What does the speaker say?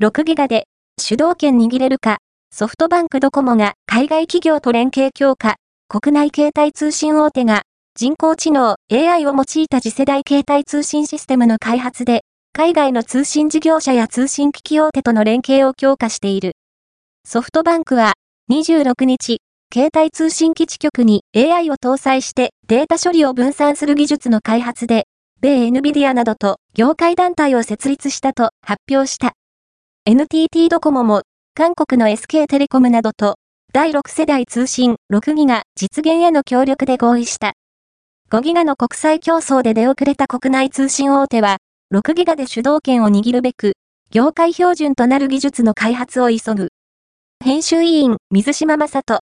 6ギガで主導権握れるか、ソフトバンクドコモが海外企業と連携強化、国内携帯通信大手が人工知能 AI を用いた次世代携帯通信システムの開発で、海外の通信事業者や通信機器大手との連携を強化している。ソフトバンクは26日、携帯通信基地局に AI を搭載してデータ処理を分散する技術の開発で、米 NVIDIA などと業界団体を設立したと発表した。NTT ドコモも韓国の SK テレコムなどと第6世代通信6ギガ実現への協力で合意した。5ギガの国際競争で出遅れた国内通信大手は6ギガで主導権を握るべく業界標準となる技術の開発を急ぐ。編集委員水島正人